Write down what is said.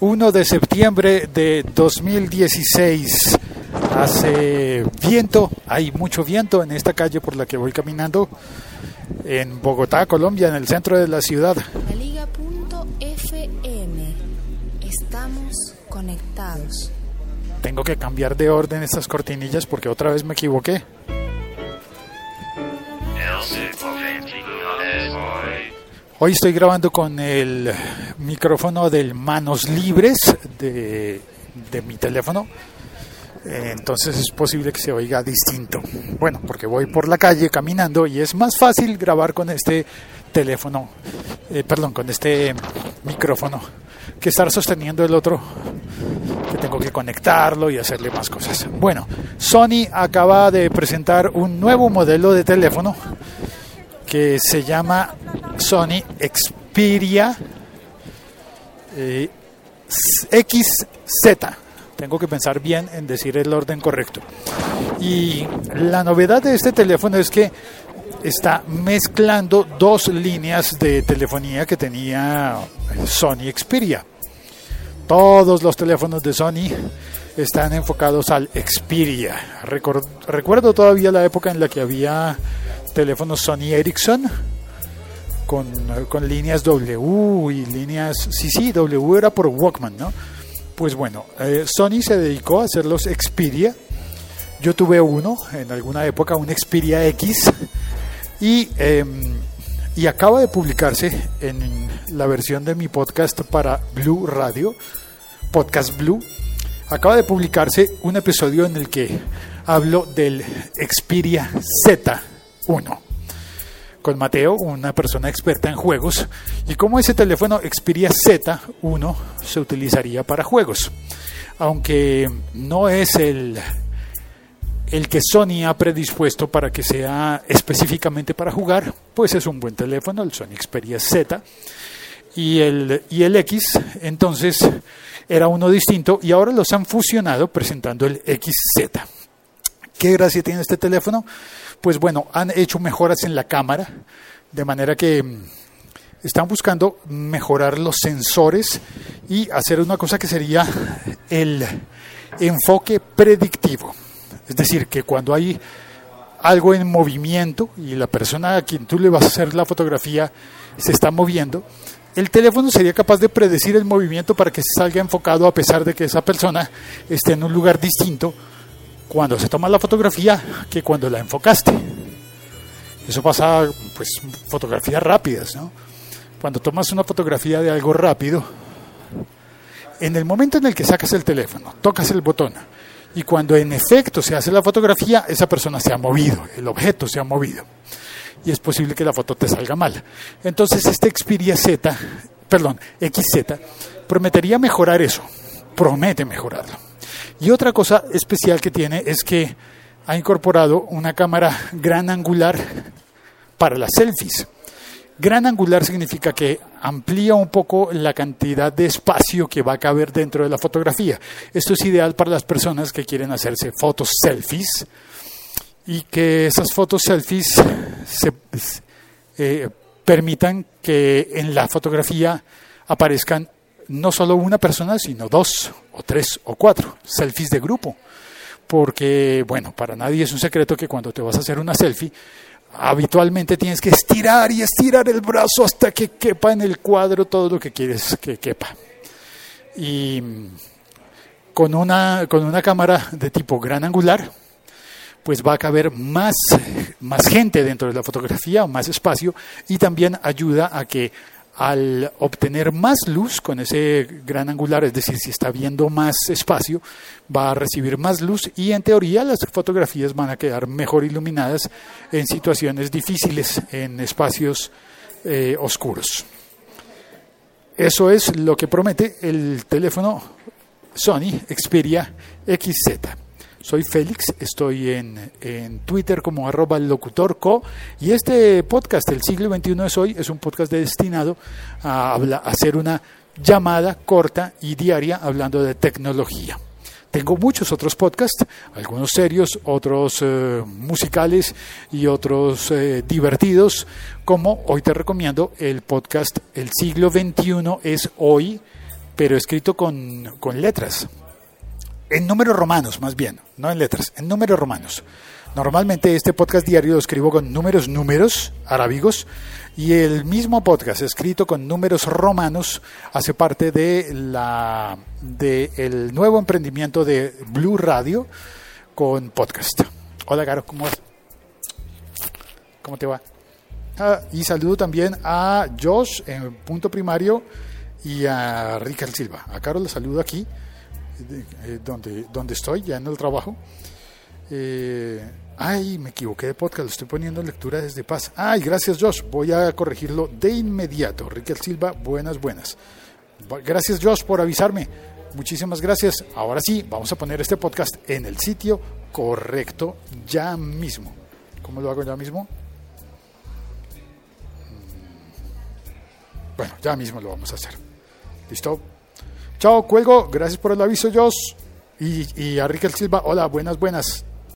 1 de septiembre de 2016. Hace viento, hay mucho viento en esta calle por la que voy caminando en Bogotá, Colombia, en el centro de la ciudad. La Liga.fm. Estamos conectados. Tengo que cambiar de orden estas cortinillas porque otra vez me equivoqué. Hoy estoy grabando con el micrófono del manos libres de, de mi teléfono. Eh, Entonces es posible que se oiga distinto. Bueno, porque voy por la calle caminando y es más fácil grabar con este teléfono, eh, perdón, con este micrófono, que estar sosteniendo el otro, que tengo que conectarlo y hacerle más cosas. Bueno, Sony acaba de presentar un nuevo modelo de teléfono que se llama Sony Xperia eh, XZ. Tengo que pensar bien en decir el orden correcto. Y la novedad de este teléfono es que está mezclando dos líneas de telefonía que tenía Sony Xperia. Todos los teléfonos de Sony están enfocados al Xperia. Recuerdo todavía la época en la que había teléfonos Sony Ericsson con, con líneas W y líneas... Sí, sí, W era por Walkman, ¿no? Pues bueno, eh, Sony se dedicó a hacer los Xperia. Yo tuve uno en alguna época, un Xperia X, y, eh, y acaba de publicarse en la versión de mi podcast para Blue Radio, Podcast Blue, acaba de publicarse un episodio en el que hablo del Xperia Z1 con Mateo, una persona experta en juegos, y cómo ese teléfono Xperia Z1 se utilizaría para juegos. Aunque no es el, el que Sony ha predispuesto para que sea específicamente para jugar, pues es un buen teléfono, el Sony Xperia Z. Y el, y el X, entonces, era uno distinto, y ahora los han fusionado presentando el XZ. ¿Qué gracia tiene este teléfono? Pues bueno, han hecho mejoras en la cámara, de manera que mm, están buscando mejorar los sensores y hacer una cosa que sería el enfoque predictivo. Es decir, que cuando hay algo en movimiento y la persona a quien tú le vas a hacer la fotografía se está moviendo, el teléfono sería capaz de predecir el movimiento para que salga enfocado a pesar de que esa persona esté en un lugar distinto cuando se toma la fotografía que cuando la enfocaste. Eso pasa, pues, fotografías rápidas, ¿no? Cuando tomas una fotografía de algo rápido, en el momento en el que sacas el teléfono, tocas el botón, y cuando en efecto se hace la fotografía, esa persona se ha movido, el objeto se ha movido. Y es posible que la foto te salga mal. Entonces, este Xperia Z, perdón, XZ, prometería mejorar eso. Promete mejorarlo. Y otra cosa especial que tiene es que ha incorporado una cámara gran angular para las selfies. Gran angular significa que amplía un poco la cantidad de espacio que va a caber dentro de la fotografía. Esto es ideal para las personas que quieren hacerse fotos selfies y que esas fotos selfies se, eh, permitan que en la fotografía aparezcan no solo una persona, sino dos o tres o cuatro selfies de grupo. Porque, bueno, para nadie es un secreto que cuando te vas a hacer una selfie, habitualmente tienes que estirar y estirar el brazo hasta que quepa en el cuadro todo lo que quieres que quepa. Y con una, con una cámara de tipo gran angular, pues va a caber más, más gente dentro de la fotografía, más espacio, y también ayuda a que al obtener más luz con ese gran angular, es decir, si está viendo más espacio, va a recibir más luz y en teoría las fotografías van a quedar mejor iluminadas en situaciones difíciles, en espacios eh, oscuros. Eso es lo que promete el teléfono Sony Xperia XZ. Soy Félix, estoy en, en Twitter como arroba locutorco y este podcast, El siglo XXI es hoy, es un podcast destinado a, habla, a hacer una llamada corta y diaria hablando de tecnología. Tengo muchos otros podcasts, algunos serios, otros eh, musicales y otros eh, divertidos, como hoy te recomiendo el podcast El siglo XXI es hoy pero escrito con, con letras. En números romanos, más bien, no en letras, en números romanos. Normalmente este podcast diario lo escribo con números, números arábigos, y el mismo podcast escrito con números romanos hace parte de la de el nuevo emprendimiento de Blue Radio con podcast. Hola, Caro, ¿cómo vas? ¿Cómo te va? Ah, y saludo también a Josh en punto primario y a Ricardo Silva. A Caro le saludo aquí, eh, donde, estoy, ya en el trabajo. Eh, ay, me equivoqué de podcast, lo estoy poniendo en lectura desde paz. Ay, gracias Josh, voy a corregirlo de inmediato. Ricardo Silva, buenas, buenas. Gracias Josh por avisarme. Muchísimas gracias. Ahora sí, vamos a poner este podcast en el sitio correcto ya mismo. ¿Cómo lo hago ya mismo? Bueno, ya mismo lo vamos a hacer. ¿Listo? Chao, cuelgo. Gracias por el aviso, Josh. Y, y a Riquel Silva, hola, buenas, buenas.